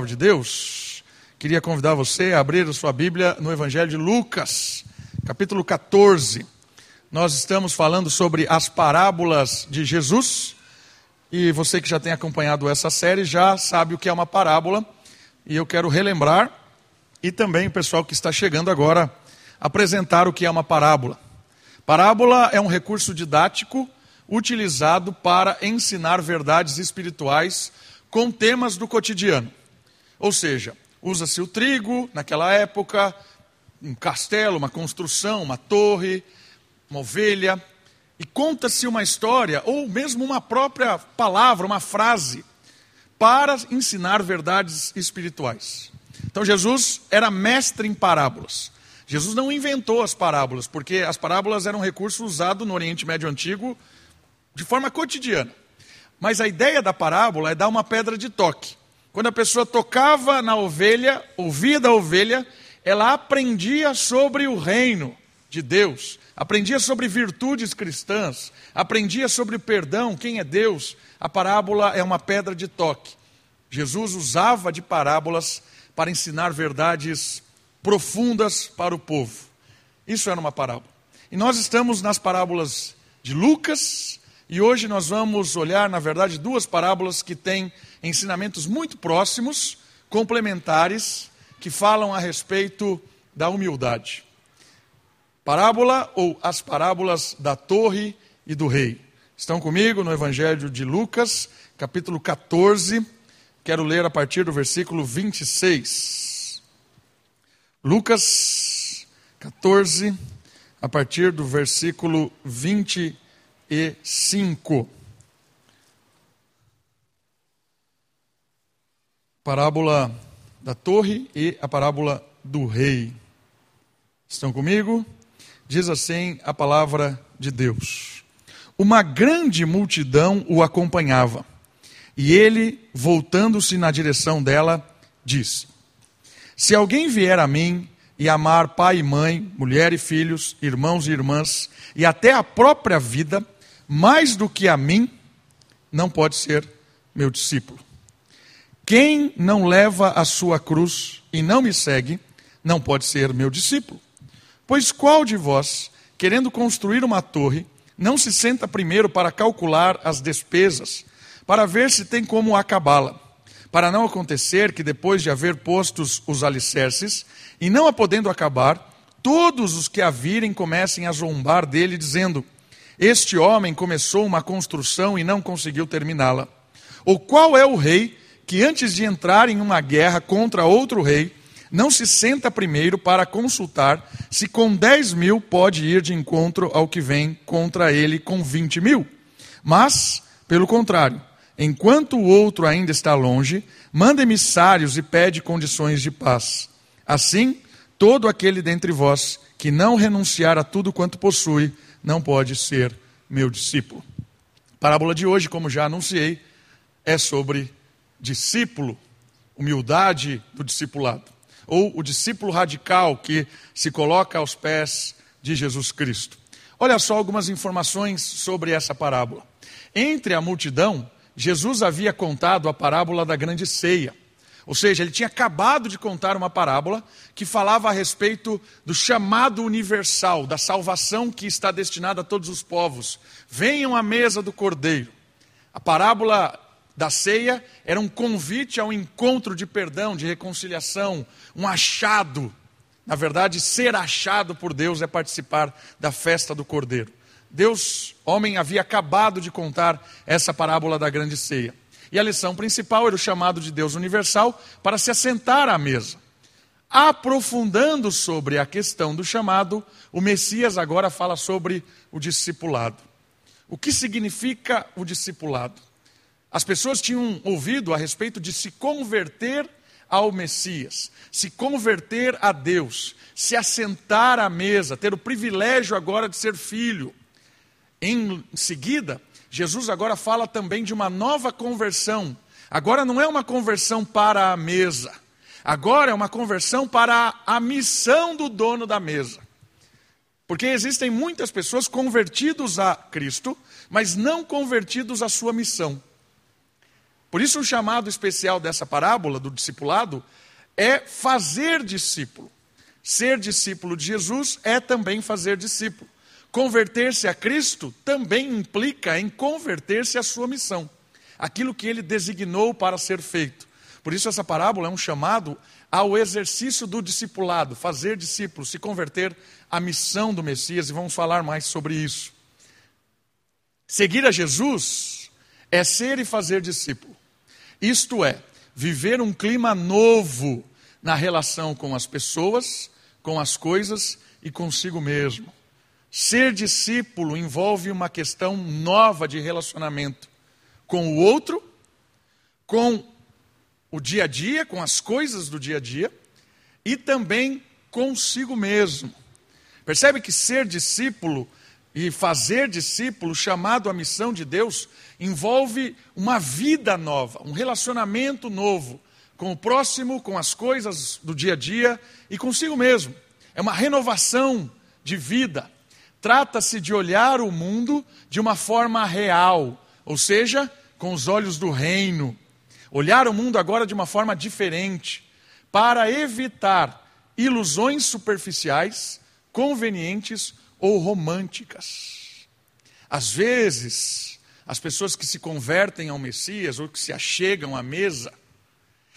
palavra de Deus, queria convidar você a abrir a sua Bíblia no Evangelho de Lucas, capítulo 14. Nós estamos falando sobre as parábolas de Jesus, e você que já tem acompanhado essa série já sabe o que é uma parábola, e eu quero relembrar, e também o pessoal que está chegando agora, apresentar o que é uma parábola. Parábola é um recurso didático utilizado para ensinar verdades espirituais com temas do cotidiano. Ou seja, usa-se o trigo naquela época, um castelo, uma construção, uma torre, uma ovelha, e conta-se uma história, ou mesmo uma própria palavra, uma frase, para ensinar verdades espirituais. Então Jesus era mestre em parábolas. Jesus não inventou as parábolas, porque as parábolas eram um recurso usado no Oriente Médio Antigo de forma cotidiana. Mas a ideia da parábola é dar uma pedra de toque. Quando a pessoa tocava na ovelha, ouvia da ovelha, ela aprendia sobre o reino de Deus, aprendia sobre virtudes cristãs, aprendia sobre perdão, quem é Deus. A parábola é uma pedra de toque. Jesus usava de parábolas para ensinar verdades profundas para o povo. Isso era uma parábola. E nós estamos nas parábolas de Lucas, e hoje nós vamos olhar, na verdade, duas parábolas que têm ensinamentos muito próximos, complementares, que falam a respeito da humildade. Parábola ou as parábolas da torre e do rei. Estão comigo no Evangelho de Lucas, capítulo 14. Quero ler a partir do versículo 26. Lucas 14, a partir do versículo 26 e 5. Parábola da torre e a parábola do rei. Estão comigo? Diz assim a palavra de Deus. Uma grande multidão o acompanhava, e ele, voltando-se na direção dela, disse: Se alguém vier a mim e amar pai e mãe, mulher e filhos, irmãos e irmãs, e até a própria vida, mais do que a mim, não pode ser meu discípulo. Quem não leva a sua cruz e não me segue, não pode ser meu discípulo. Pois qual de vós, querendo construir uma torre, não se senta primeiro para calcular as despesas, para ver se tem como acabá-la? Para não acontecer que depois de haver postos os alicerces, e não a podendo acabar, todos os que a virem comecem a zombar dele, dizendo: este homem começou uma construção e não conseguiu terminá-la. Ou qual é o rei que, antes de entrar em uma guerra contra outro rei, não se senta primeiro para consultar se com 10 mil pode ir de encontro ao que vem contra ele com 20 mil? Mas, pelo contrário, enquanto o outro ainda está longe, manda emissários e pede condições de paz. Assim, todo aquele dentre vós que não renunciar a tudo quanto possui, não pode ser meu discípulo. A parábola de hoje, como já anunciei, é sobre discípulo, humildade do discipulado, ou o discípulo radical que se coloca aos pés de Jesus Cristo. Olha só algumas informações sobre essa parábola. Entre a multidão, Jesus havia contado a parábola da grande ceia. Ou seja, ele tinha acabado de contar uma parábola que falava a respeito do chamado universal, da salvação que está destinada a todos os povos. Venham à mesa do cordeiro. A parábola da ceia era um convite ao encontro de perdão, de reconciliação, um achado. Na verdade, ser achado por Deus é participar da festa do cordeiro. Deus, homem, havia acabado de contar essa parábola da grande ceia. E a lição principal era o chamado de Deus universal para se assentar à mesa. Aprofundando sobre a questão do chamado, o Messias agora fala sobre o discipulado. O que significa o discipulado? As pessoas tinham ouvido a respeito de se converter ao Messias, se converter a Deus, se assentar à mesa, ter o privilégio agora de ser filho. Em seguida, Jesus agora fala também de uma nova conversão. Agora não é uma conversão para a mesa, agora é uma conversão para a missão do dono da mesa. Porque existem muitas pessoas convertidos a Cristo, mas não convertidos à sua missão. Por isso, o chamado especial dessa parábola do discipulado é fazer discípulo. Ser discípulo de Jesus é também fazer discípulo. Converter-se a Cristo também implica em converter-se à sua missão, aquilo que ele designou para ser feito. Por isso, essa parábola é um chamado ao exercício do discipulado, fazer discípulos, se converter à missão do Messias, e vamos falar mais sobre isso. Seguir a Jesus é ser e fazer discípulo. Isto é, viver um clima novo na relação com as pessoas, com as coisas e consigo mesmo. Ser discípulo envolve uma questão nova de relacionamento com o outro, com o dia a dia, com as coisas do dia a dia e também consigo mesmo. Percebe que ser discípulo e fazer discípulo, chamado à missão de Deus, envolve uma vida nova, um relacionamento novo com o próximo, com as coisas do dia a dia e consigo mesmo. É uma renovação de vida. Trata-se de olhar o mundo de uma forma real, ou seja, com os olhos do reino. Olhar o mundo agora de uma forma diferente, para evitar ilusões superficiais, convenientes ou românticas. Às vezes, as pessoas que se convertem ao Messias ou que se achegam à mesa,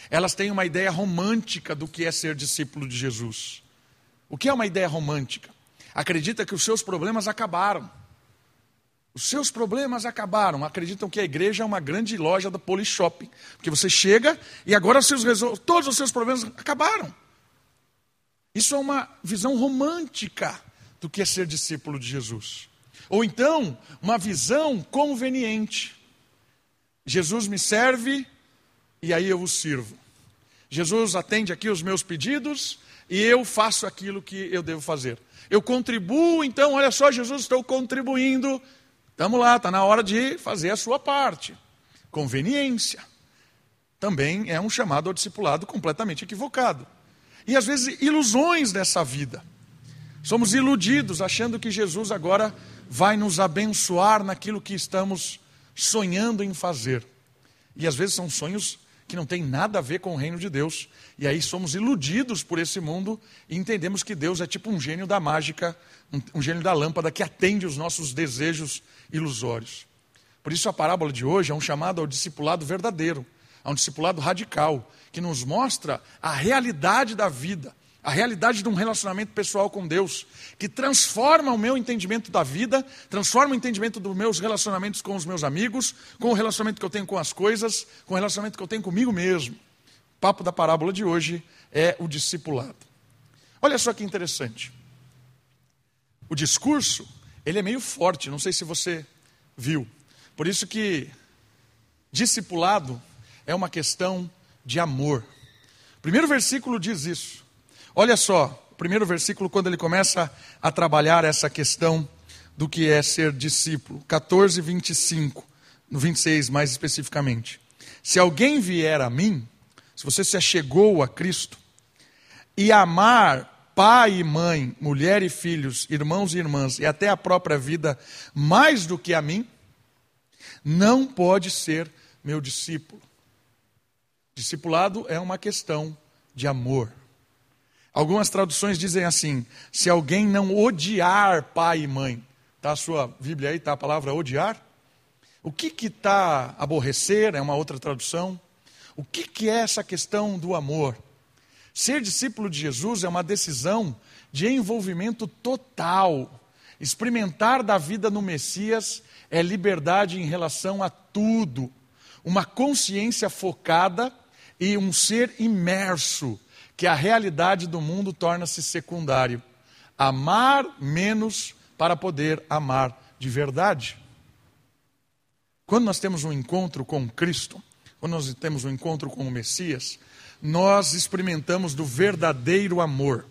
elas têm uma ideia romântica do que é ser discípulo de Jesus. O que é uma ideia romântica? Acredita que os seus problemas acabaram. Os seus problemas acabaram. Acreditam que a igreja é uma grande loja da Polishop. Porque você chega e agora todos os seus problemas acabaram. Isso é uma visão romântica do que é ser discípulo de Jesus. Ou então, uma visão conveniente. Jesus me serve e aí eu o sirvo. Jesus atende aqui os meus pedidos e eu faço aquilo que eu devo fazer. Eu contribuo, então, olha só, Jesus, estou contribuindo. Estamos lá, está na hora de fazer a sua parte. Conveniência. Também é um chamado ao discipulado completamente equivocado. E às vezes ilusões dessa vida. Somos iludidos achando que Jesus agora vai nos abençoar naquilo que estamos sonhando em fazer. E às vezes são sonhos que não têm nada a ver com o reino de Deus. E aí somos iludidos por esse mundo e entendemos que Deus é tipo um gênio da mágica, um, um gênio da lâmpada que atende os nossos desejos ilusórios. Por isso a parábola de hoje é um chamado ao discipulado verdadeiro, a um discipulado radical, que nos mostra a realidade da vida a realidade de um relacionamento pessoal com Deus, que transforma o meu entendimento da vida, transforma o entendimento dos meus relacionamentos com os meus amigos, com o relacionamento que eu tenho com as coisas, com o relacionamento que eu tenho comigo mesmo. O papo da parábola de hoje é o discipulado. Olha só que interessante. O discurso, ele é meio forte, não sei se você viu. Por isso que discipulado é uma questão de amor. O primeiro versículo diz isso. Olha só, o primeiro versículo, quando ele começa a trabalhar essa questão do que é ser discípulo. 14, 25, no 26 mais especificamente. Se alguém vier a mim, se você se achegou a Cristo, e amar pai e mãe, mulher e filhos, irmãos e irmãs, e até a própria vida, mais do que a mim, não pode ser meu discípulo. Discipulado é uma questão de amor. Algumas traduções dizem assim: se alguém não odiar pai e mãe, está a sua Bíblia aí, está a palavra odiar? O que que está aborrecer? É uma outra tradução. O que que é essa questão do amor? Ser discípulo de Jesus é uma decisão de envolvimento total. Experimentar da vida no Messias é liberdade em relação a tudo, uma consciência focada e um ser imerso que a realidade do mundo torna-se secundário. Amar menos para poder amar de verdade. Quando nós temos um encontro com Cristo, quando nós temos um encontro com o Messias, nós experimentamos do verdadeiro amor.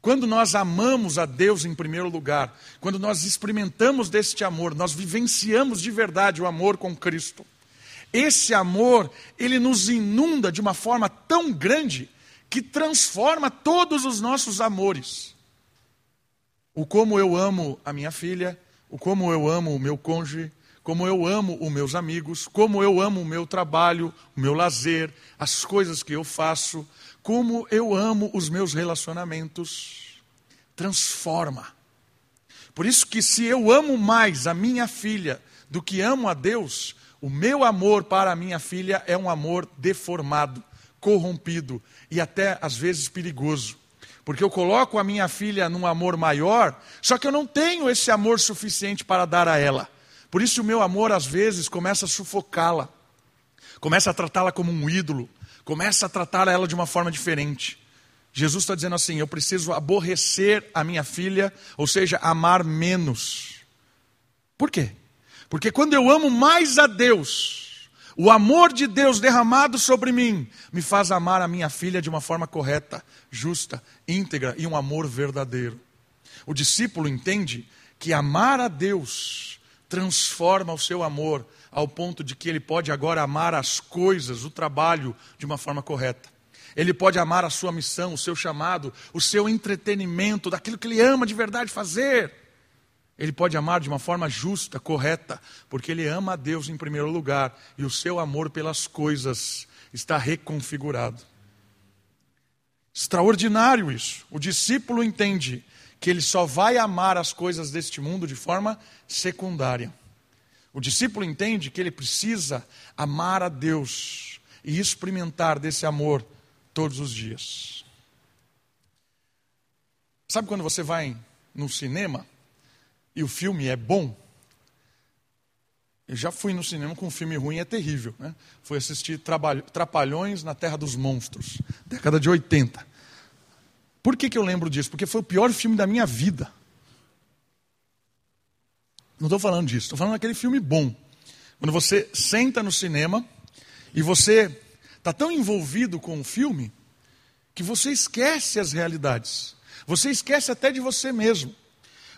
Quando nós amamos a Deus em primeiro lugar, quando nós experimentamos deste amor, nós vivenciamos de verdade o amor com Cristo. Esse amor, ele nos inunda de uma forma tão grande que transforma todos os nossos amores. O como eu amo a minha filha, o como eu amo o meu cônjuge, como eu amo os meus amigos, como eu amo o meu trabalho, o meu lazer, as coisas que eu faço, como eu amo os meus relacionamentos. Transforma. Por isso que se eu amo mais a minha filha do que amo a Deus, o meu amor para a minha filha é um amor deformado, corrompido e até às vezes perigoso. Porque eu coloco a minha filha num amor maior, só que eu não tenho esse amor suficiente para dar a ela. Por isso o meu amor às vezes começa a sufocá-la, começa a tratá-la como um ídolo, começa a tratar ela de uma forma diferente. Jesus está dizendo assim: eu preciso aborrecer a minha filha, ou seja, amar menos. Por quê? Porque quando eu amo mais a Deus, o amor de Deus derramado sobre mim me faz amar a minha filha de uma forma correta, justa, íntegra e um amor verdadeiro. O discípulo entende que amar a Deus transforma o seu amor ao ponto de que ele pode agora amar as coisas, o trabalho, de uma forma correta. Ele pode amar a sua missão, o seu chamado, o seu entretenimento, daquilo que ele ama de verdade fazer. Ele pode amar de uma forma justa, correta, porque ele ama a Deus em primeiro lugar e o seu amor pelas coisas está reconfigurado. Extraordinário isso. O discípulo entende que ele só vai amar as coisas deste mundo de forma secundária. O discípulo entende que ele precisa amar a Deus e experimentar desse amor todos os dias. Sabe quando você vai no cinema e o filme é bom? Eu já fui no cinema com um filme ruim, é terrível. Né? Fui assistir Trapalhões na Terra dos Monstros, década de 80. Por que, que eu lembro disso? Porque foi o pior filme da minha vida. Não estou falando disso, estou falando daquele filme bom. Quando você senta no cinema e você está tão envolvido com o filme que você esquece as realidades. Você esquece até de você mesmo.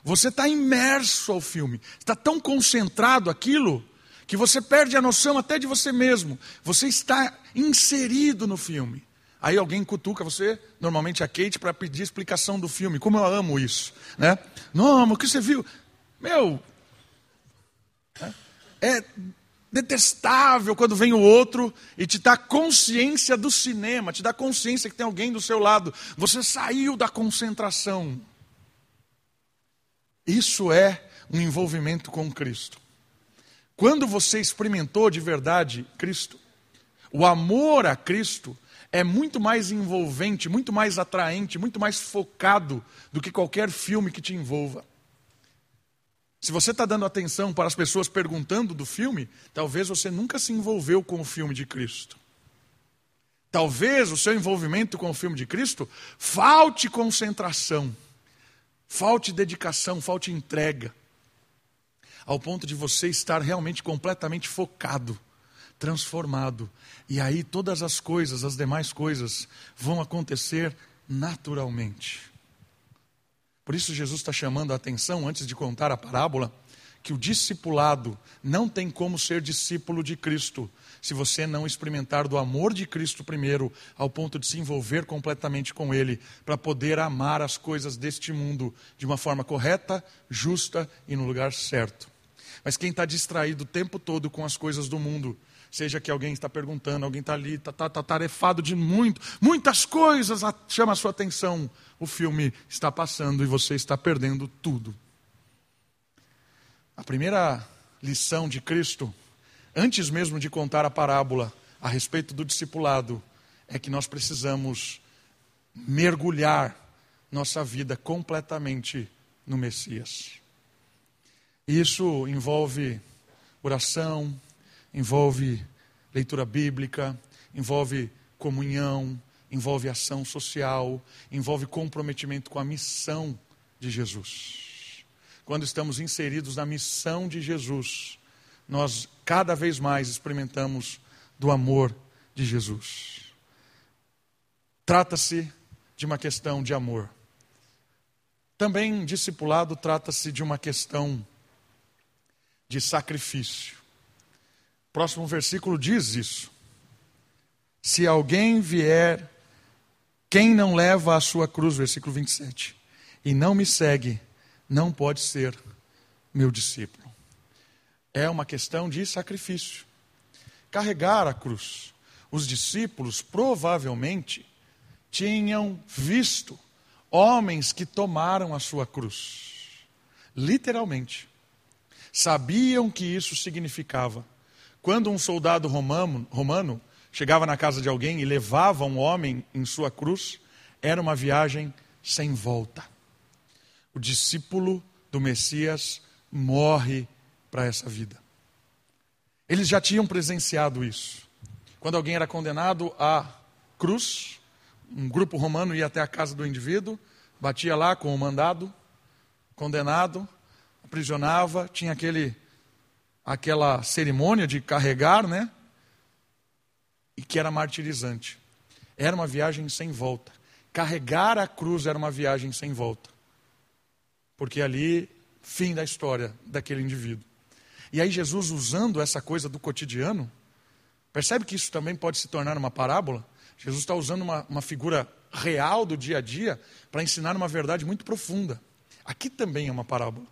Você está imerso ao filme. Está tão concentrado aquilo que você perde a noção até de você mesmo. Você está inserido no filme. Aí alguém cutuca você, normalmente a Kate, para pedir explicação do filme. Como eu amo isso, né? Não, mas o que você viu? Meu, é detestável quando vem o outro e te dá consciência do cinema, te dá consciência que tem alguém do seu lado. Você saiu da concentração. Isso é um envolvimento com Cristo. Quando você experimentou de verdade Cristo, o amor a Cristo é muito mais envolvente, muito mais atraente, muito mais focado do que qualquer filme que te envolva. Se você está dando atenção para as pessoas perguntando do filme, talvez você nunca se envolveu com o filme de Cristo. Talvez o seu envolvimento com o filme de Cristo falte concentração, falte dedicação, falte entrega, ao ponto de você estar realmente completamente focado, transformado. E aí todas as coisas, as demais coisas, vão acontecer naturalmente. Por isso, Jesus está chamando a atenção, antes de contar a parábola, que o discipulado não tem como ser discípulo de Cristo se você não experimentar do amor de Cristo primeiro, ao ponto de se envolver completamente com Ele, para poder amar as coisas deste mundo de uma forma correta, justa e no lugar certo. Mas quem está distraído o tempo todo com as coisas do mundo, seja que alguém está perguntando, alguém está ali, está tá, tá tarefado de muito, muitas coisas chama a sua atenção, o filme está passando e você está perdendo tudo. A primeira lição de Cristo, antes mesmo de contar a parábola a respeito do discipulado, é que nós precisamos mergulhar nossa vida completamente no Messias. Isso envolve oração, envolve leitura bíblica, envolve comunhão, envolve ação social, envolve comprometimento com a missão de Jesus. Quando estamos inseridos na missão de Jesus, nós cada vez mais experimentamos do amor de Jesus. Trata-se de uma questão de amor. Também discipulado trata-se de uma questão de sacrifício. O próximo versículo diz isso. Se alguém vier quem não leva a sua cruz, versículo 27, e não me segue, não pode ser meu discípulo. é uma questão de sacrifício. Carregar a cruz. Os discípulos provavelmente tinham visto homens que tomaram a sua cruz. Literalmente. Sabiam que isso significava. Quando um soldado romano, romano chegava na casa de alguém e levava um homem em sua cruz, era uma viagem sem volta. O discípulo do Messias morre para essa vida. Eles já tinham presenciado isso. Quando alguém era condenado à cruz, um grupo romano ia até a casa do indivíduo, batia lá com o mandado, condenado, aprisionava, tinha aquele aquela cerimônia de carregar, né? E que era martirizante. Era uma viagem sem volta. Carregar a cruz era uma viagem sem volta. Porque ali, fim da história daquele indivíduo. E aí, Jesus, usando essa coisa do cotidiano, percebe que isso também pode se tornar uma parábola? Jesus está usando uma, uma figura real do dia a dia para ensinar uma verdade muito profunda. Aqui também é uma parábola.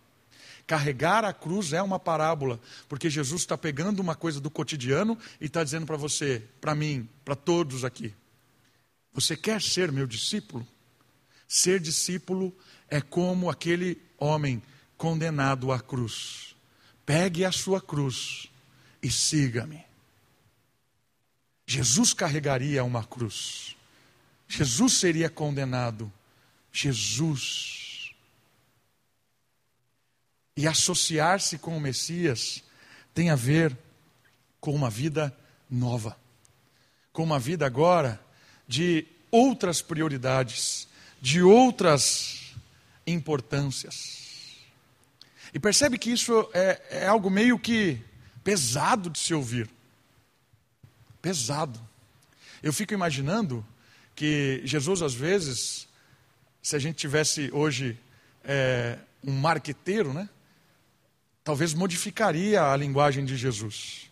Carregar a cruz é uma parábola, porque Jesus está pegando uma coisa do cotidiano e está dizendo para você, para mim, para todos aqui: Você quer ser meu discípulo? Ser discípulo é como aquele homem condenado à cruz. Pegue a sua cruz e siga-me. Jesus carregaria uma cruz. Jesus seria condenado. Jesus e associar-se com o Messias tem a ver com uma vida nova, com uma vida agora de outras prioridades, de outras importâncias. E percebe que isso é, é algo meio que pesado de se ouvir. Pesado. Eu fico imaginando que Jesus, às vezes, se a gente tivesse hoje é, um marqueteiro, né? talvez modificaria a linguagem de Jesus.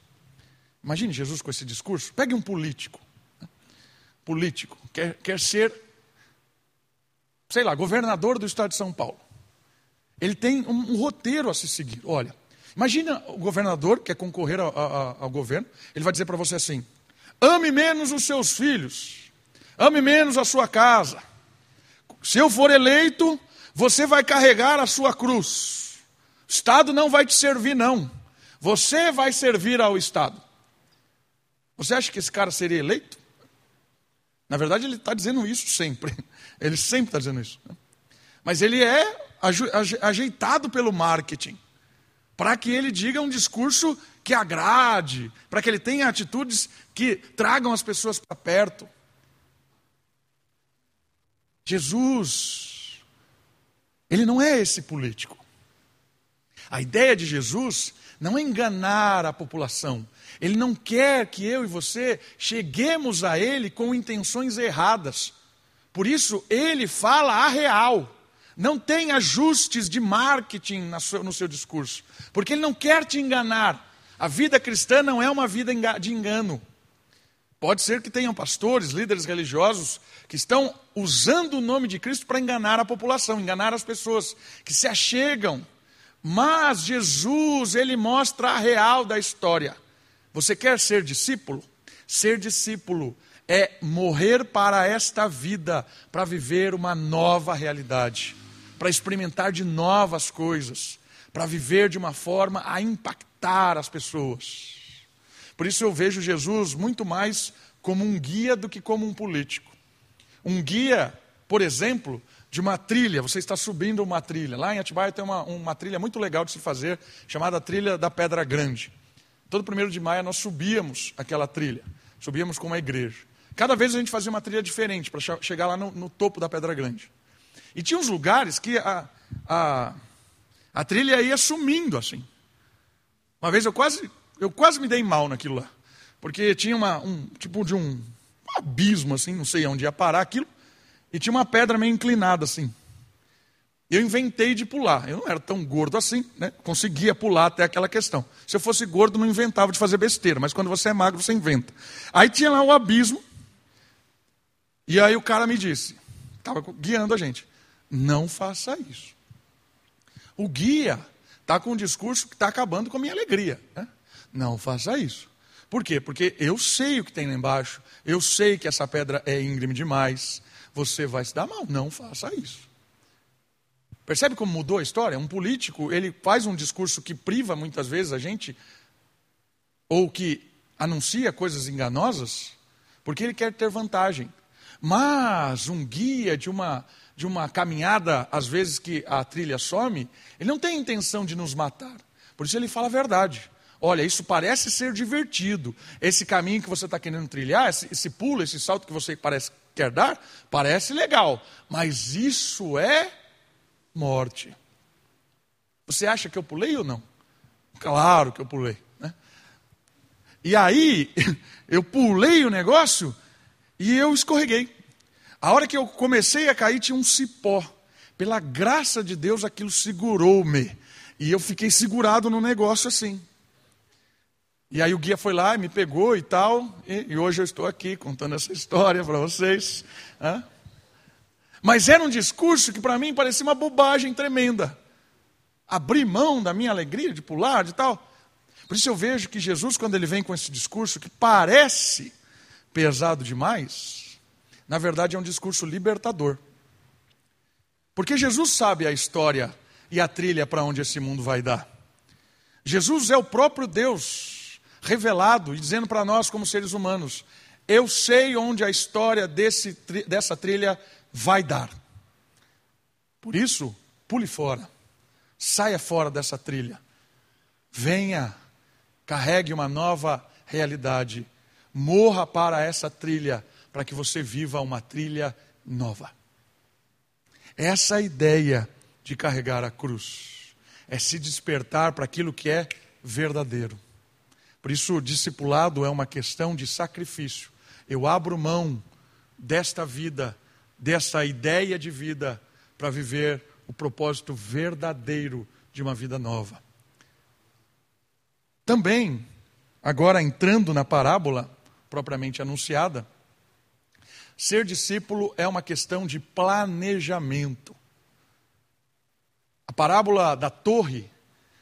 Imagine Jesus com esse discurso. Pegue um político. Né? Político, quer, quer ser, sei lá, governador do estado de São Paulo. Ele tem um, um roteiro a se seguir. Olha, imagina o governador que quer concorrer ao, ao, ao governo, ele vai dizer para você assim: ame menos os seus filhos, ame menos a sua casa. Se eu for eleito, você vai carregar a sua cruz. Estado não vai te servir, não. Você vai servir ao Estado. Você acha que esse cara seria eleito? Na verdade, ele está dizendo isso sempre. Ele sempre está dizendo isso. Mas ele é ajeitado pelo marketing para que ele diga um discurso que agrade, para que ele tenha atitudes que tragam as pessoas para perto. Jesus, ele não é esse político. A ideia de Jesus não é enganar a população. Ele não quer que eu e você cheguemos a Ele com intenções erradas. Por isso, Ele fala a real. Não tem ajustes de marketing no seu discurso. Porque Ele não quer te enganar. A vida cristã não é uma vida de engano. Pode ser que tenham pastores, líderes religiosos que estão usando o nome de Cristo para enganar a população, enganar as pessoas que se achegam mas Jesus, ele mostra a real da história. Você quer ser discípulo? Ser discípulo é morrer para esta vida, para viver uma nova realidade, para experimentar de novas coisas, para viver de uma forma a impactar as pessoas. Por isso eu vejo Jesus muito mais como um guia do que como um político. Um guia, por exemplo, de uma trilha, você está subindo uma trilha. Lá em Atibaia tem uma, uma trilha muito legal de se fazer, chamada Trilha da Pedra Grande. Todo primeiro de maio nós subíamos aquela trilha, subíamos com uma igreja. Cada vez a gente fazia uma trilha diferente para chegar lá no, no, topo da Pedra Grande. E tinha uns lugares que a, a, a trilha ia sumindo assim. Uma vez eu quase, eu quase me dei mal naquilo lá, porque tinha uma, um tipo de um, um abismo assim, não sei onde ia parar aquilo. E tinha uma pedra meio inclinada assim. Eu inventei de pular. Eu não era tão gordo assim, né? Conseguia pular até aquela questão. Se eu fosse gordo, não inventava de fazer besteira, mas quando você é magro, você inventa. Aí tinha lá o abismo. E aí o cara me disse, estava guiando a gente: não faça isso. O guia está com um discurso que está acabando com a minha alegria. Né? Não faça isso. Por quê? Porque eu sei o que tem lá embaixo, eu sei que essa pedra é íngreme demais, você vai se dar mal. Não faça isso. Percebe como mudou a história? Um político, ele faz um discurso que priva muitas vezes a gente, ou que anuncia coisas enganosas, porque ele quer ter vantagem. Mas um guia de uma, de uma caminhada, às vezes que a trilha some, ele não tem intenção de nos matar. Por isso ele fala a verdade. Olha, isso parece ser divertido. Esse caminho que você está querendo trilhar, esse, esse pulo, esse salto que você parece quer dar, parece legal. Mas isso é morte. Você acha que eu pulei ou não? Claro que eu pulei. Né? E aí, eu pulei o negócio e eu escorreguei. A hora que eu comecei a cair, tinha um cipó. Pela graça de Deus, aquilo segurou-me. E eu fiquei segurado no negócio assim. E aí o guia foi lá e me pegou e tal, e, e hoje eu estou aqui contando essa história para vocês. Né? Mas era um discurso que para mim parecia uma bobagem tremenda. Abrir mão da minha alegria de pular, de tal. Por isso eu vejo que Jesus, quando ele vem com esse discurso que parece pesado demais, na verdade é um discurso libertador. Porque Jesus sabe a história e a trilha para onde esse mundo vai dar. Jesus é o próprio Deus revelado e dizendo para nós, como seres humanos: eu sei onde a história desse, dessa trilha vai dar. Por isso, pule fora, saia fora dessa trilha, venha, carregue uma nova realidade, morra para essa trilha, para que você viva uma trilha nova. Essa é ideia de carregar a cruz, é se despertar para aquilo que é verdadeiro. Por isso, o discipulado é uma questão de sacrifício. Eu abro mão desta vida, dessa ideia de vida, para viver o propósito verdadeiro de uma vida nova. Também, agora entrando na parábola propriamente anunciada, ser discípulo é uma questão de planejamento. A parábola da torre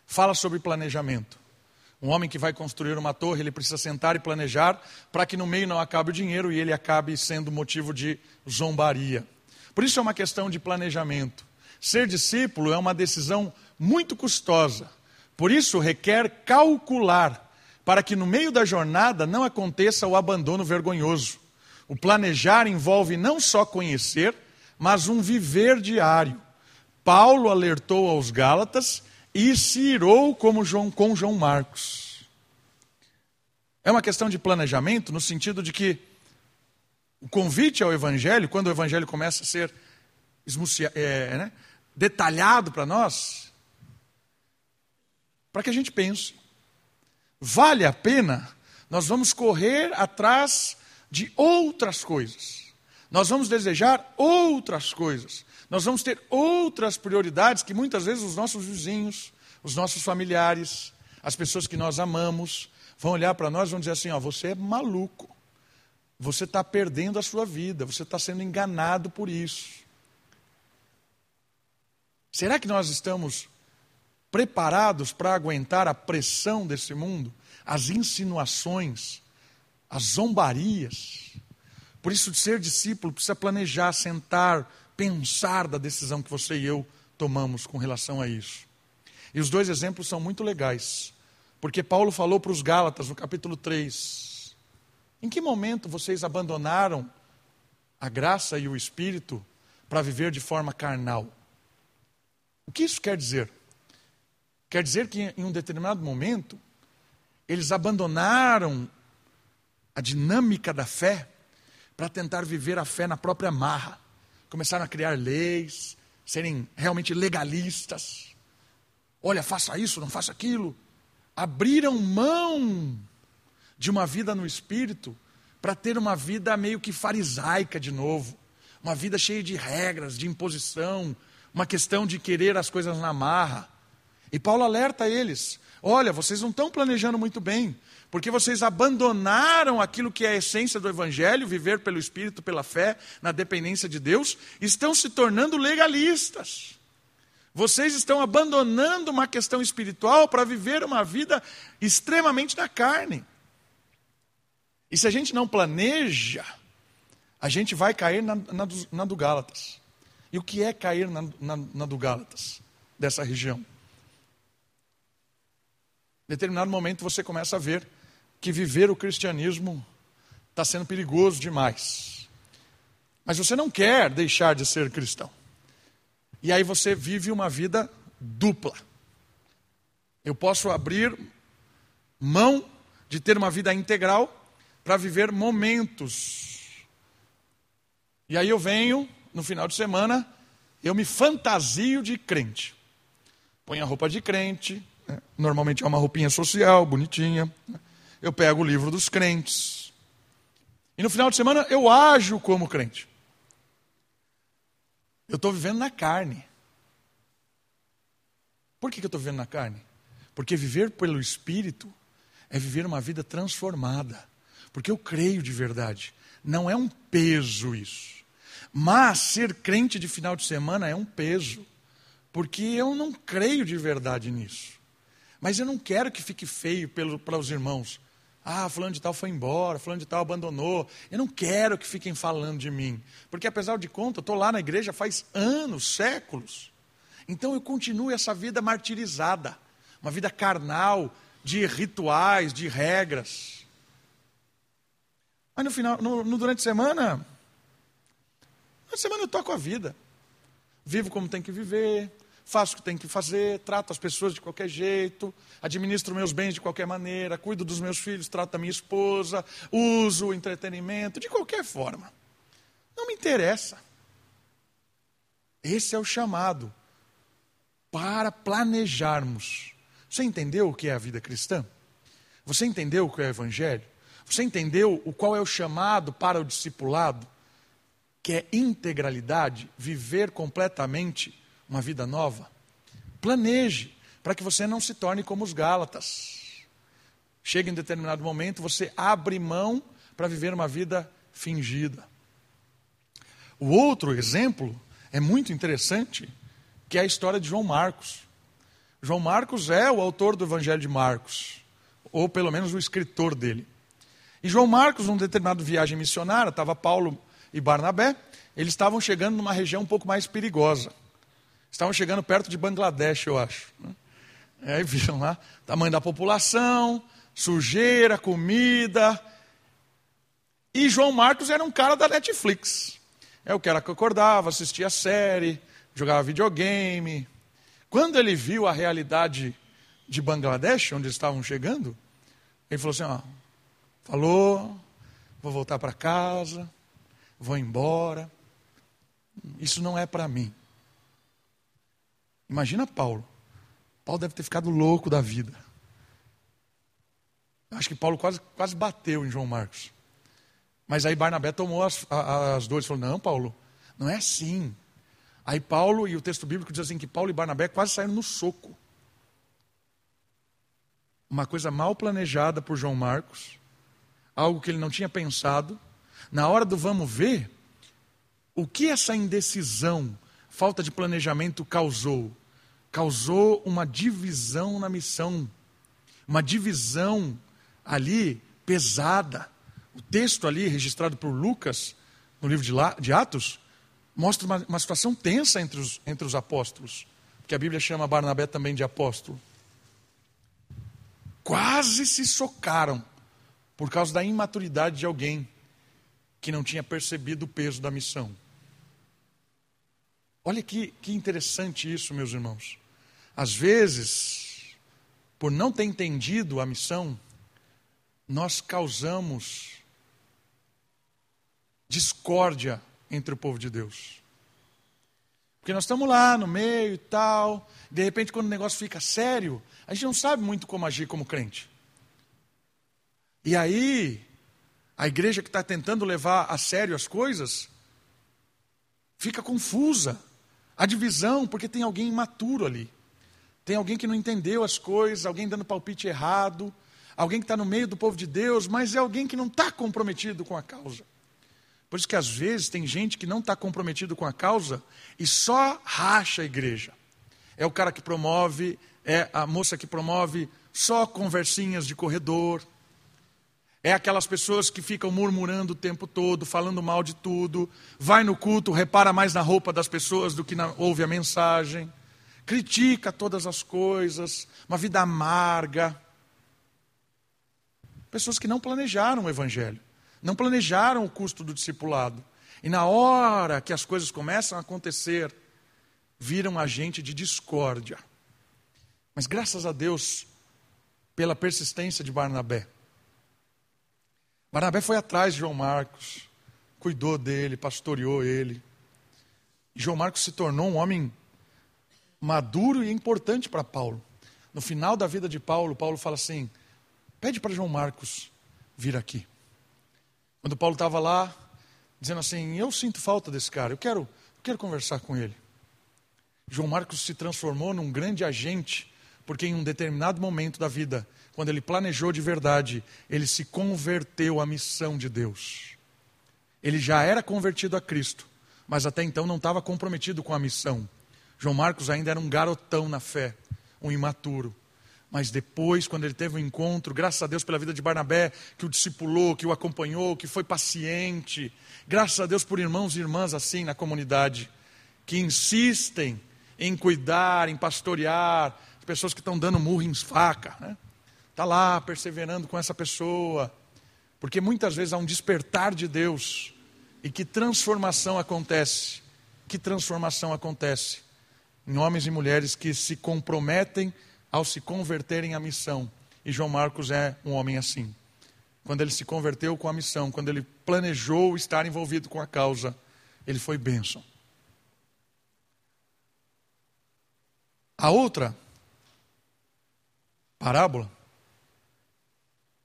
fala sobre planejamento. Um homem que vai construir uma torre, ele precisa sentar e planejar para que no meio não acabe o dinheiro e ele acabe sendo motivo de zombaria. Por isso é uma questão de planejamento. Ser discípulo é uma decisão muito custosa. Por isso requer calcular para que no meio da jornada não aconteça o abandono vergonhoso. O planejar envolve não só conhecer, mas um viver diário. Paulo alertou aos Gálatas e se irou como João, com João Marcos. É uma questão de planejamento, no sentido de que o convite ao Evangelho, quando o Evangelho começa a ser é, né, detalhado para nós, para que a gente pense: vale a pena? Nós vamos correr atrás de outras coisas, nós vamos desejar outras coisas. Nós vamos ter outras prioridades que muitas vezes os nossos vizinhos, os nossos familiares, as pessoas que nós amamos, vão olhar para nós e vão dizer assim: ó, você é maluco, você está perdendo a sua vida, você está sendo enganado por isso. Será que nós estamos preparados para aguentar a pressão desse mundo, as insinuações, as zombarias? Por isso, ser discípulo precisa planejar, sentar, pensar da decisão que você e eu tomamos com relação a isso. E os dois exemplos são muito legais, porque Paulo falou para os Gálatas no capítulo 3: Em que momento vocês abandonaram a graça e o espírito para viver de forma carnal? O que isso quer dizer? Quer dizer que em um determinado momento eles abandonaram a dinâmica da fé para tentar viver a fé na própria marra começaram a criar leis, serem realmente legalistas. Olha, faça isso, não faça aquilo. Abriram mão de uma vida no espírito para ter uma vida meio que farisaica de novo, uma vida cheia de regras, de imposição, uma questão de querer as coisas na marra. E Paulo alerta eles: olha, vocês não estão planejando muito bem, porque vocês abandonaram aquilo que é a essência do Evangelho, viver pelo Espírito, pela fé, na dependência de Deus, estão se tornando legalistas. Vocês estão abandonando uma questão espiritual para viver uma vida extremamente na carne. E se a gente não planeja, a gente vai cair na, na, na do Gálatas. E o que é cair na, na, na do Gálatas, dessa região? Determinado momento você começa a ver que viver o cristianismo está sendo perigoso demais. Mas você não quer deixar de ser cristão. E aí você vive uma vida dupla. Eu posso abrir mão de ter uma vida integral para viver momentos. E aí eu venho no final de semana, eu me fantasio de crente. Põe a roupa de crente? Normalmente é uma roupinha social, bonitinha. Né? Eu pego o livro dos crentes. E no final de semana eu ajo como crente. Eu estou vivendo na carne. Por que, que eu estou vivendo na carne? Porque viver pelo Espírito é viver uma vida transformada. Porque eu creio de verdade. Não é um peso isso. Mas ser crente de final de semana é um peso. Porque eu não creio de verdade nisso. Mas eu não quero que fique feio pelo, para os irmãos. Ah, fulano de tal foi embora, fulano de tal abandonou. Eu não quero que fiquem falando de mim. Porque apesar de conta, eu estou lá na igreja faz anos, séculos. Então eu continuo essa vida martirizada. Uma vida carnal, de rituais, de regras. Mas no final, no, no durante a semana, na semana eu toco a vida. Vivo como tem que viver, faço o que tem que fazer, trato as pessoas de qualquer jeito, administro meus bens de qualquer maneira, cuido dos meus filhos, trato da minha esposa, uso o entretenimento, de qualquer forma. Não me interessa. Esse é o chamado para planejarmos. Você entendeu o que é a vida cristã? Você entendeu o que é o evangelho? Você entendeu o qual é o chamado para o discipulado? Que é integralidade, viver completamente uma vida nova, planeje para que você não se torne como os Gálatas. Chega em determinado momento, você abre mão para viver uma vida fingida. O outro exemplo é muito interessante, que é a história de João Marcos. João Marcos é o autor do Evangelho de Marcos, ou pelo menos o escritor dele. E João Marcos, numa determinada viagem missionária, estava Paulo e Barnabé, eles estavam chegando numa região um pouco mais perigosa. Estavam chegando perto de Bangladesh, eu acho. Né? Aí viram lá, tamanho da população, sujeira, comida. E João Marcos era um cara da Netflix. É o cara que acordava, assistia série, jogava videogame. Quando ele viu a realidade de Bangladesh, onde estavam chegando, ele falou assim: ó, falou, vou voltar para casa, vou embora. Isso não é para mim. Imagina Paulo. Paulo deve ter ficado louco da vida. Acho que Paulo quase, quase bateu em João Marcos. Mas aí Barnabé tomou as, as dores e falou: Não, Paulo, não é assim. Aí Paulo, e o texto bíblico diz assim: que Paulo e Barnabé quase saíram no soco. Uma coisa mal planejada por João Marcos, algo que ele não tinha pensado. Na hora do vamos ver, o que essa indecisão, falta de planejamento causou? Causou uma divisão na missão, uma divisão ali pesada. O texto ali, registrado por Lucas, no livro de Atos, mostra uma, uma situação tensa entre os, entre os apóstolos, que a Bíblia chama Barnabé também de apóstolo. Quase se socaram por causa da imaturidade de alguém que não tinha percebido o peso da missão. Olha que, que interessante isso, meus irmãos. Às vezes, por não ter entendido a missão, nós causamos discórdia entre o povo de Deus. Porque nós estamos lá no meio e tal, de repente, quando o negócio fica sério, a gente não sabe muito como agir como crente. E aí, a igreja que está tentando levar a sério as coisas, fica confusa. A divisão, porque tem alguém imaturo ali. Tem alguém que não entendeu as coisas, alguém dando palpite errado, alguém que está no meio do povo de Deus, mas é alguém que não está comprometido com a causa. Por isso que às vezes tem gente que não está comprometido com a causa e só racha a igreja. é o cara que promove, é a moça que promove só conversinhas de corredor. É aquelas pessoas que ficam murmurando o tempo todo, falando mal de tudo, vai no culto, repara mais na roupa das pessoas do que na, ouve a mensagem, critica todas as coisas, uma vida amarga. Pessoas que não planejaram o evangelho, não planejaram o custo do discipulado. E na hora que as coisas começam a acontecer, viram agente de discórdia. Mas graças a Deus pela persistência de Barnabé. Barnabé foi atrás de João Marcos, cuidou dele, pastoreou ele. E João Marcos se tornou um homem maduro e importante para Paulo. No final da vida de Paulo, Paulo fala assim: pede para João Marcos vir aqui. Quando Paulo estava lá, dizendo assim: eu sinto falta desse cara, eu quero, eu quero conversar com ele. João Marcos se transformou num grande agente, porque em um determinado momento da vida quando ele planejou de verdade, ele se converteu à missão de Deus. Ele já era convertido a Cristo, mas até então não estava comprometido com a missão. João Marcos ainda era um garotão na fé, um imaturo. Mas depois, quando ele teve um encontro, graças a Deus pela vida de Barnabé, que o discipulou, que o acompanhou, que foi paciente, graças a Deus por irmãos e irmãs assim na comunidade, que insistem em cuidar, em pastorear, pessoas que estão dando murro em faca, né? Está lá perseverando com essa pessoa. Porque muitas vezes há um despertar de Deus. E que transformação acontece? Que transformação acontece? Em homens e mulheres que se comprometem ao se converterem à missão. E João Marcos é um homem assim. Quando ele se converteu com a missão, quando ele planejou estar envolvido com a causa, ele foi bênção. A outra parábola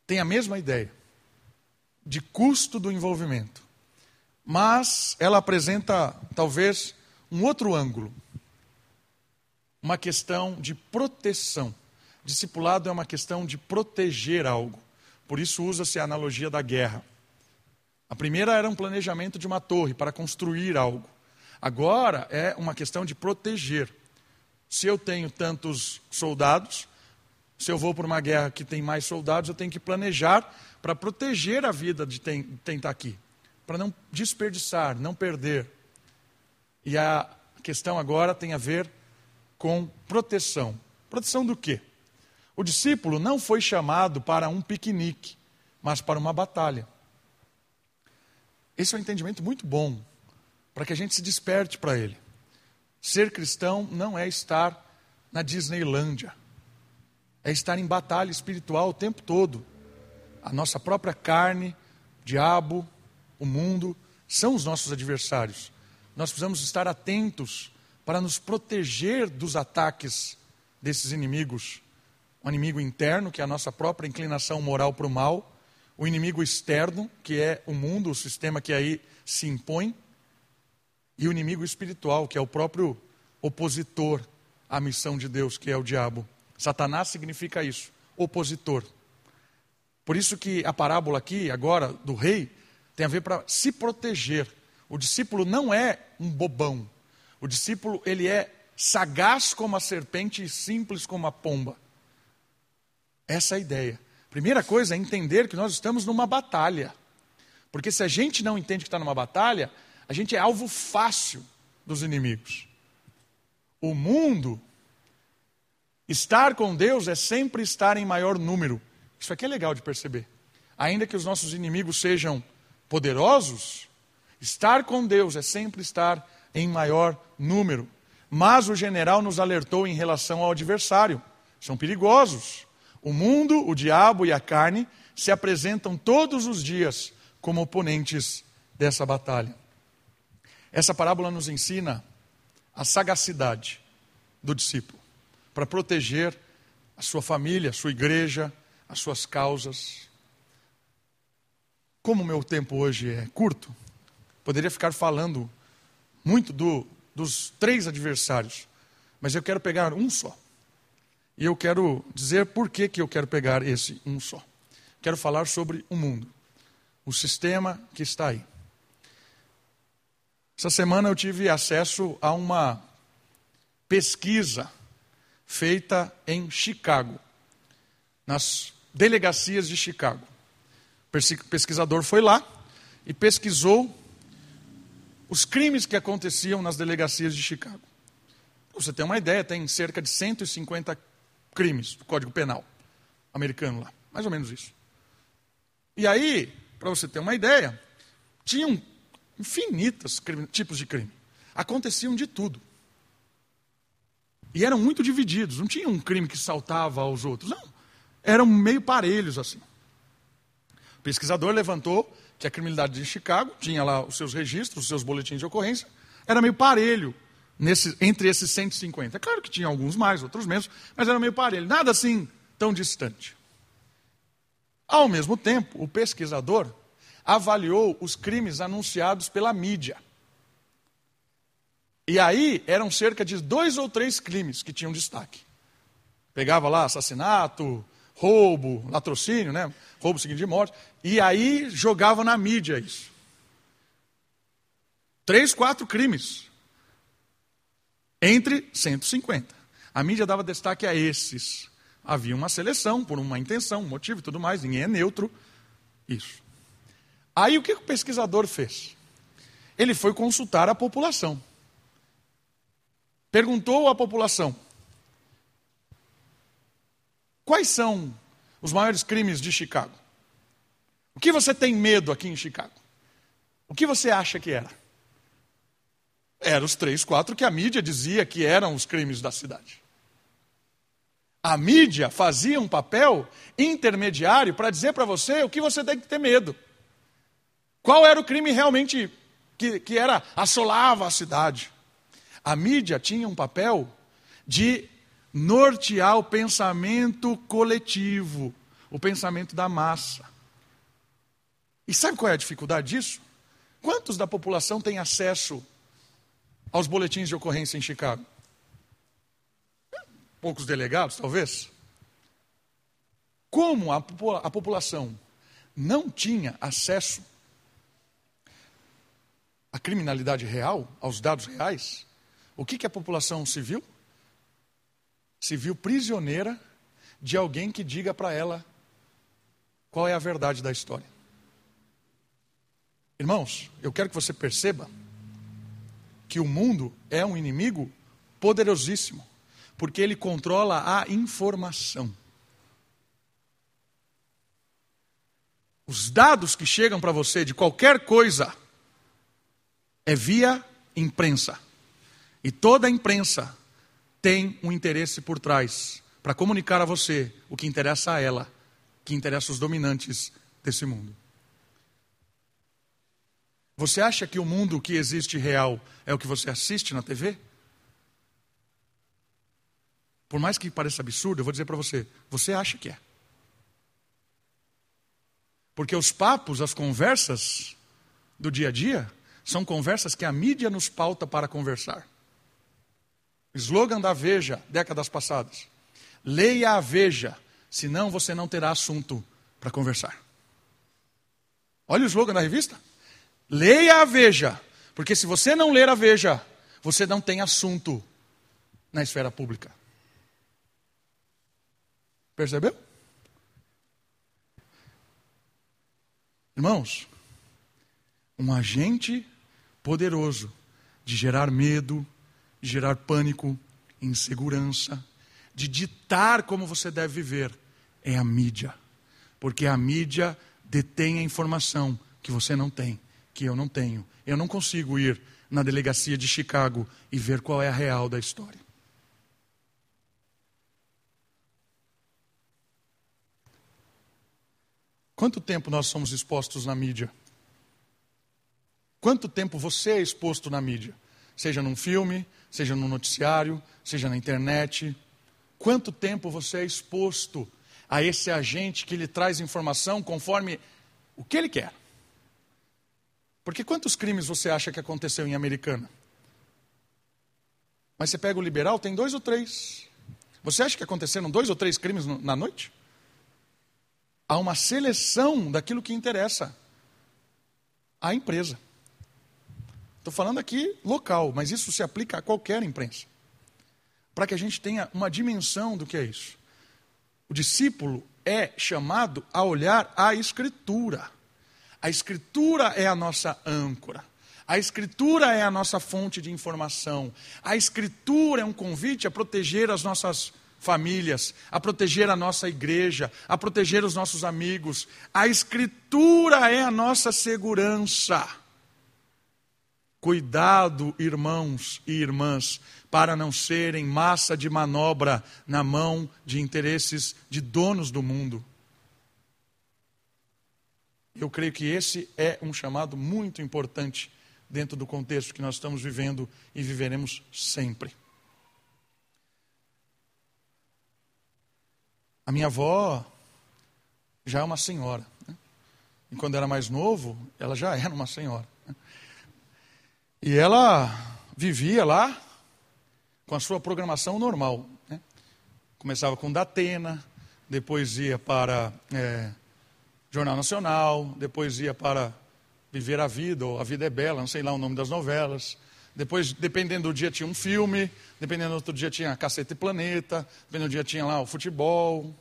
tem a mesma ideia de custo do envolvimento, mas ela apresenta talvez um outro ângulo, uma questão de proteção. Discipulado é uma questão de proteger algo, por isso usa-se a analogia da guerra. A primeira era um planejamento de uma torre para construir algo. Agora é uma questão de proteger. Se eu tenho tantos soldados, se eu vou para uma guerra que tem mais soldados, eu tenho que planejar para proteger a vida de quem está aqui, para não desperdiçar, não perder. E a questão agora tem a ver com proteção. Proteção do quê? O discípulo não foi chamado para um piquenique, mas para uma batalha. Esse é um entendimento muito bom, para que a gente se desperte para ele. Ser cristão não é estar na Disneylândia é estar em batalha espiritual o tempo todo. A nossa própria carne, o diabo, o mundo, são os nossos adversários. Nós precisamos estar atentos para nos proteger dos ataques desses inimigos. O inimigo interno, que é a nossa própria inclinação moral para o mal, o inimigo externo, que é o mundo, o sistema que aí se impõe, e o inimigo espiritual, que é o próprio opositor à missão de Deus, que é o diabo. Satanás significa isso, opositor. Por isso que a parábola aqui, agora, do rei, tem a ver para se proteger. O discípulo não é um bobão. O discípulo, ele é sagaz como a serpente e simples como a pomba. Essa é a ideia. Primeira coisa é entender que nós estamos numa batalha. Porque se a gente não entende que está numa batalha, a gente é alvo fácil dos inimigos. O mundo Estar com Deus é sempre estar em maior número. Isso aqui é legal de perceber. Ainda que os nossos inimigos sejam poderosos, estar com Deus é sempre estar em maior número. Mas o general nos alertou em relação ao adversário. São perigosos. O mundo, o diabo e a carne se apresentam todos os dias como oponentes dessa batalha. Essa parábola nos ensina a sagacidade do discípulo para proteger a sua família, a sua igreja, as suas causas. Como o meu tempo hoje é curto, poderia ficar falando muito do, dos três adversários, mas eu quero pegar um só. E eu quero dizer por que, que eu quero pegar esse um só. Quero falar sobre o mundo, o sistema que está aí. Essa semana eu tive acesso a uma pesquisa feita em Chicago, nas delegacias de Chicago. O pesquisador foi lá e pesquisou os crimes que aconteciam nas delegacias de Chicago. Você ter uma ideia, tem cerca de 150 crimes do Código Penal americano lá, mais ou menos isso. E aí, para você ter uma ideia, tinham infinitos tipos de crime. Aconteciam de tudo. E eram muito divididos, não tinha um crime que saltava aos outros, não. Eram meio parelhos assim. O pesquisador levantou que a criminalidade de Chicago tinha lá os seus registros, os seus boletins de ocorrência, era meio parelho nesse, entre esses 150. É claro que tinha alguns mais, outros menos, mas era meio parelho, nada assim tão distante. Ao mesmo tempo, o pesquisador avaliou os crimes anunciados pela mídia. E aí eram cerca de dois ou três crimes que tinham destaque. Pegava lá assassinato, roubo, latrocínio, né? roubo seguido de morte, e aí jogava na mídia isso. Três, quatro crimes. Entre 150. A mídia dava destaque a esses. Havia uma seleção por uma intenção, um motivo e tudo mais, ninguém é neutro. Isso. Aí o que o pesquisador fez? Ele foi consultar a população. Perguntou à população: Quais são os maiores crimes de Chicago? O que você tem medo aqui em Chicago? O que você acha que era? Eram os três, quatro que a mídia dizia que eram os crimes da cidade. A mídia fazia um papel intermediário para dizer para você o que você tem que ter medo. Qual era o crime realmente que, que era assolava a cidade? A mídia tinha um papel de nortear o pensamento coletivo, o pensamento da massa. E sabe qual é a dificuldade disso? Quantos da população têm acesso aos boletins de ocorrência em Chicago? Poucos delegados, talvez. Como a, a população não tinha acesso à criminalidade real, aos dados reais, o que, que a população civil se viu prisioneira de alguém que diga para ela qual é a verdade da história. Irmãos, eu quero que você perceba que o mundo é um inimigo poderosíssimo, porque ele controla a informação. Os dados que chegam para você de qualquer coisa é via imprensa. E toda a imprensa tem um interesse por trás para comunicar a você o que interessa a ela, que interessa os dominantes desse mundo. Você acha que o mundo que existe real é o que você assiste na TV? Por mais que pareça absurdo, eu vou dizer para você: você acha que é. Porque os papos, as conversas do dia a dia, são conversas que a mídia nos pauta para conversar. Slogan da Veja, décadas passadas. Leia a Veja, senão você não terá assunto para conversar. Olha o slogan da revista. Leia a Veja, porque se você não ler a Veja, você não tem assunto na esfera pública. Percebeu? Irmãos, um agente poderoso de gerar medo, gerar pânico, insegurança, de ditar como você deve viver, é a mídia. Porque a mídia detém a informação que você não tem, que eu não tenho. Eu não consigo ir na delegacia de Chicago e ver qual é a real da história. Quanto tempo nós somos expostos na mídia? Quanto tempo você é exposto na mídia? Seja num filme, seja no noticiário, seja na internet. Quanto tempo você é exposto a esse agente que lhe traz informação conforme o que ele quer? Porque quantos crimes você acha que aconteceu em Americana? Mas você pega o liberal, tem dois ou três. Você acha que aconteceram dois ou três crimes na noite? Há uma seleção daquilo que interessa à empresa. Estou falando aqui local, mas isso se aplica a qualquer imprensa. para que a gente tenha uma dimensão do que é isso. O discípulo é chamado a olhar a Escritura. A Escritura é a nossa âncora. A Escritura é a nossa fonte de informação. A Escritura é um convite a proteger as nossas famílias, a proteger a nossa igreja, a proteger os nossos amigos. A Escritura é a nossa segurança. Cuidado, irmãos e irmãs, para não serem massa de manobra na mão de interesses de donos do mundo. Eu creio que esse é um chamado muito importante dentro do contexto que nós estamos vivendo e viveremos sempre. A minha avó já é uma senhora. Né? E quando era mais novo, ela já era uma senhora. E ela vivia lá com a sua programação normal. Né? Começava com Datena, depois ia para é, Jornal Nacional, depois ia para Viver a Vida, ou A Vida é Bela, não sei lá o nome das novelas. Depois, dependendo do dia, tinha um filme, dependendo do outro dia, tinha Cacete e Planeta, dependendo do dia, tinha lá o futebol.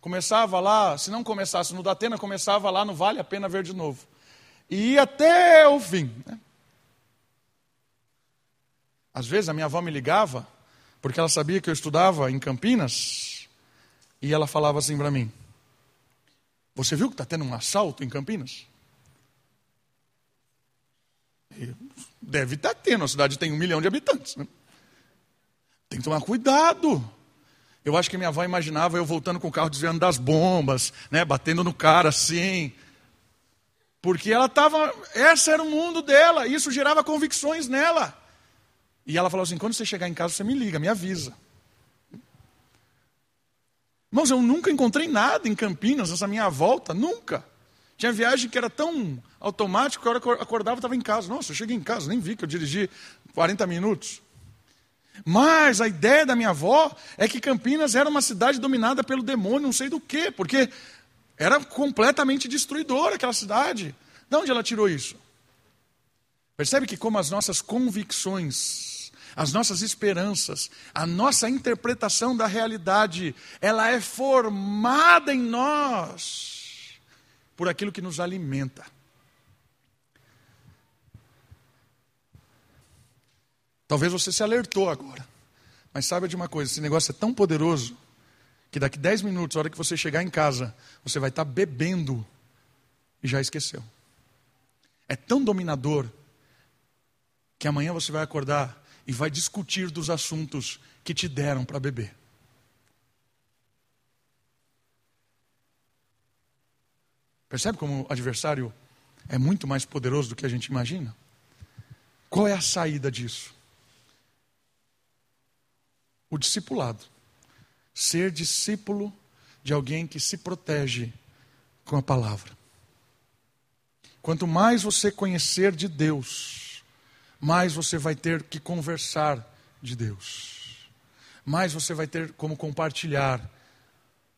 Começava lá, se não começasse no Datena, começava lá no Vale a Pena Ver de novo. E ia até o fim. Né? Às vezes a minha avó me ligava, porque ela sabia que eu estudava em Campinas, e ela falava assim para mim: Você viu que está tendo um assalto em Campinas? Deve estar tá tendo, a cidade tem um milhão de habitantes. Né? Tem que tomar cuidado. Eu acho que minha avó imaginava eu voltando com o carro desviando das bombas, né, batendo no cara assim. Porque ela estava. Esse era o mundo dela, isso gerava convicções nela. E ela falou assim: quando você chegar em casa, você me liga, me avisa. Irmãos, eu nunca encontrei nada em Campinas nessa minha volta, nunca. Tinha viagem que era tão automático que a hora que eu acordava estava em casa. Nossa, eu cheguei em casa, nem vi que eu dirigi 40 minutos. Mas a ideia da minha avó é que Campinas era uma cidade dominada pelo demônio, não sei do quê, porque era completamente destruidora aquela cidade. De onde ela tirou isso? Percebe que, como as nossas convicções as nossas esperanças, a nossa interpretação da realidade, ela é formada em nós por aquilo que nos alimenta. Talvez você se alertou agora, mas saiba de uma coisa: esse negócio é tão poderoso que daqui 10 minutos, a hora que você chegar em casa, você vai estar bebendo e já esqueceu. É tão dominador que amanhã você vai acordar e vai discutir dos assuntos que te deram para beber. Percebe como o adversário é muito mais poderoso do que a gente imagina? Qual é a saída disso? O discipulado. Ser discípulo de alguém que se protege com a palavra. Quanto mais você conhecer de Deus, mais você vai ter que conversar de Deus, mais você vai ter como compartilhar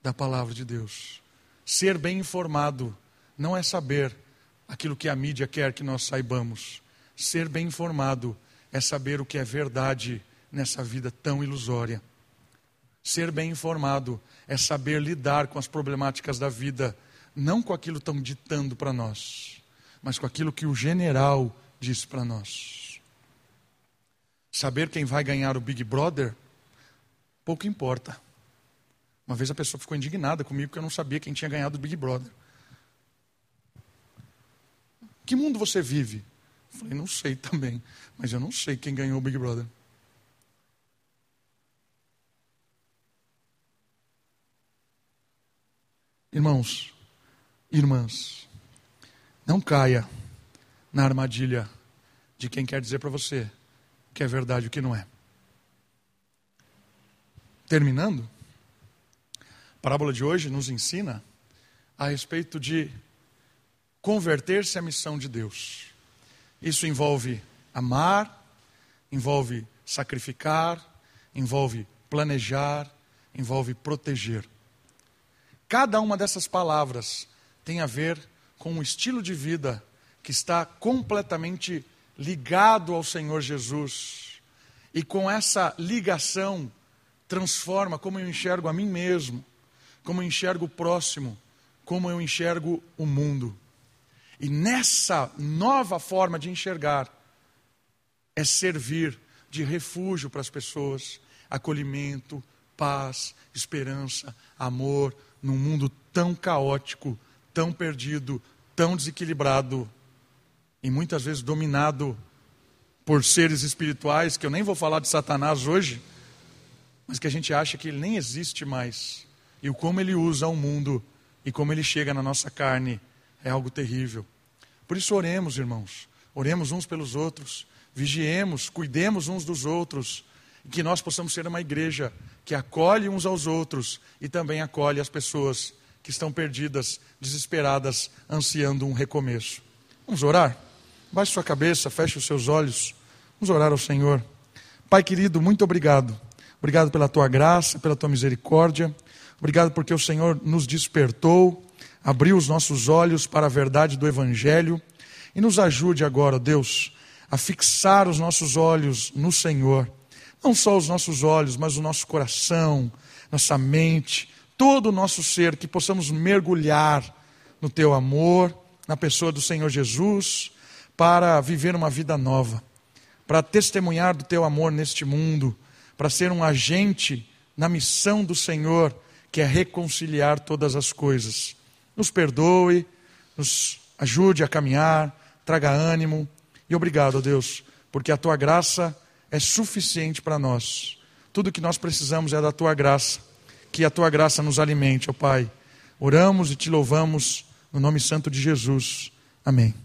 da palavra de Deus. Ser bem informado não é saber aquilo que a mídia quer que nós saibamos. Ser bem informado é saber o que é verdade nessa vida tão ilusória. Ser bem informado é saber lidar com as problemáticas da vida, não com aquilo que estão ditando para nós, mas com aquilo que o general diz para nós. Saber quem vai ganhar o Big Brother, pouco importa. Uma vez a pessoa ficou indignada comigo porque eu não sabia quem tinha ganhado o Big Brother. Que mundo você vive? Eu falei, não sei também, mas eu não sei quem ganhou o Big Brother. Irmãos, irmãs, não caia na armadilha de quem quer dizer para você que é verdade e o que não é. Terminando, a parábola de hoje nos ensina a respeito de converter-se à missão de Deus. Isso envolve amar, envolve sacrificar, envolve planejar, envolve proteger. Cada uma dessas palavras tem a ver com um estilo de vida que está completamente ligado ao Senhor Jesus. E com essa ligação transforma como eu enxergo a mim mesmo, como eu enxergo o próximo, como eu enxergo o mundo. E nessa nova forma de enxergar, é servir de refúgio para as pessoas, acolhimento, paz, esperança, amor, num mundo tão caótico, tão perdido, tão desequilibrado e muitas vezes dominado por seres espirituais, que eu nem vou falar de Satanás hoje, mas que a gente acha que ele nem existe mais. E o como ele usa o mundo e como ele chega na nossa carne é algo terrível. Por isso oremos, irmãos. Oremos uns pelos outros, vigiemos, cuidemos uns dos outros, e que nós possamos ser uma igreja que acolhe uns aos outros e também acolhe as pessoas que estão perdidas, desesperadas, ansiando um recomeço. Vamos orar? Baixe sua cabeça, feche os seus olhos. Vamos orar ao Senhor. Pai querido, muito obrigado. Obrigado pela tua graça, pela tua misericórdia. Obrigado porque o Senhor nos despertou, abriu os nossos olhos para a verdade do Evangelho e nos ajude agora, Deus, a fixar os nossos olhos no Senhor. Não só os nossos olhos, mas o nosso coração, nossa mente, todo o nosso ser, que possamos mergulhar no teu amor, na pessoa do Senhor Jesus, para viver uma vida nova, para testemunhar do teu amor neste mundo, para ser um agente na missão do Senhor, que é reconciliar todas as coisas. Nos perdoe, nos ajude a caminhar, traga ânimo e obrigado, Deus, porque a tua graça é suficiente para nós. Tudo que nós precisamos é da tua graça que a tua graça nos alimente, ó Pai. Oramos e te louvamos no nome santo de Jesus. Amém.